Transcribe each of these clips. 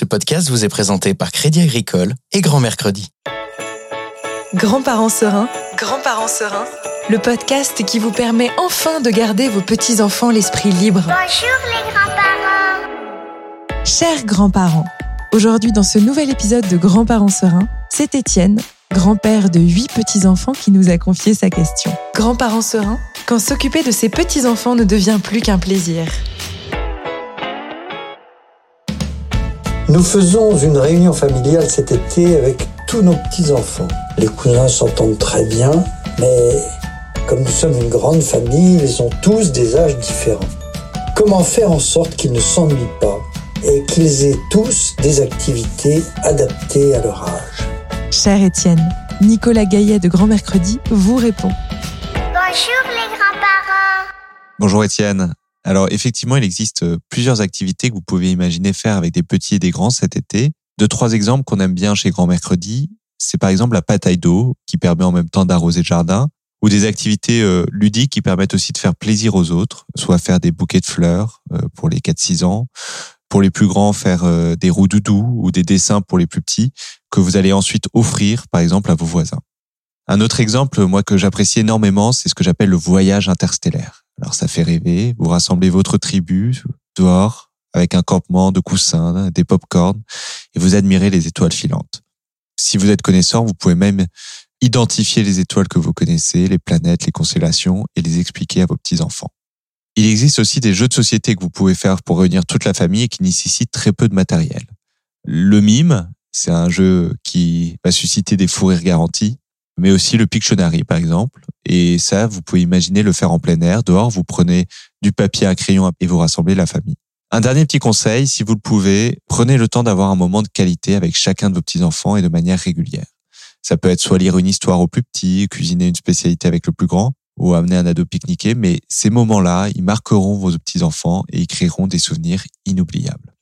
Ce podcast vous est présenté par Crédit Agricole et Grand Mercredi. Grands-parents sereins, grands-parents sereins, le podcast qui vous permet enfin de garder vos petits-enfants l'esprit libre. Bonjour les grands-parents. Chers grands-parents, aujourd'hui dans ce nouvel épisode de Grands-parents sereins, c'est Étienne, grand-père de huit petits-enfants qui nous a confié sa question. Grands-parents sereins, quand s'occuper de ses petits-enfants ne devient plus qu'un plaisir. Nous faisons une réunion familiale cet été avec tous nos petits-enfants. Les cousins s'entendent très bien, mais comme nous sommes une grande famille, ils ont tous des âges différents. Comment faire en sorte qu'ils ne s'ennuient pas et qu'ils aient tous des activités adaptées à leur âge? Cher Étienne, Nicolas Gaillet de Grand Mercredi vous répond. Bonjour les grands-parents. Bonjour Étienne. Alors effectivement, il existe euh, plusieurs activités que vous pouvez imaginer faire avec des petits et des grands cet été. Deux, trois exemples qu'on aime bien chez Grand Mercredi, c'est par exemple la bataille d'eau qui permet en même temps d'arroser le jardin ou des activités euh, ludiques qui permettent aussi de faire plaisir aux autres, soit faire des bouquets de fleurs euh, pour les 4-6 ans, pour les plus grands faire des roues doudou ou des dessins pour les plus petits que vous allez ensuite offrir par exemple à vos voisins. Un autre exemple, moi, que j'apprécie énormément, c'est ce que j'appelle le voyage interstellaire. Alors, ça fait rêver. Vous rassemblez votre tribu dehors avec un campement de coussins, des pop-corns et vous admirez les étoiles filantes. Si vous êtes connaisseur, vous pouvez même identifier les étoiles que vous connaissez, les planètes, les constellations et les expliquer à vos petits-enfants. Il existe aussi des jeux de société que vous pouvez faire pour réunir toute la famille et qui nécessitent très peu de matériel. Le mime, c'est un jeu qui va susciter des fous rires garantis mais aussi le Pictionary par exemple. Et ça, vous pouvez imaginer le faire en plein air, dehors, vous prenez du papier, un crayon et vous rassemblez la famille. Un dernier petit conseil, si vous le pouvez, prenez le temps d'avoir un moment de qualité avec chacun de vos petits-enfants et de manière régulière. Ça peut être soit lire une histoire au plus petit, cuisiner une spécialité avec le plus grand, ou amener un ado pique-niquer, mais ces moments-là, ils marqueront vos petits-enfants et ils créeront des souvenirs inoubliables.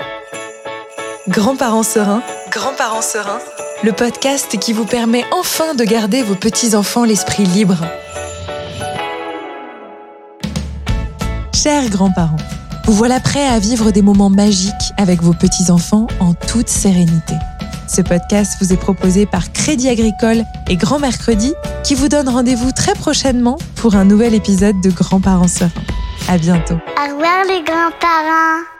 Grands-parents sereins, grands-parents sereins, le podcast qui vous permet enfin de garder vos petits-enfants l'esprit libre. Chers grands-parents, vous voilà prêts à vivre des moments magiques avec vos petits-enfants en toute sérénité. Ce podcast vous est proposé par Crédit Agricole et Grand Mercredi qui vous donne rendez-vous très prochainement pour un nouvel épisode de Grands-parents sereins. À bientôt. Au revoir les grands-parents.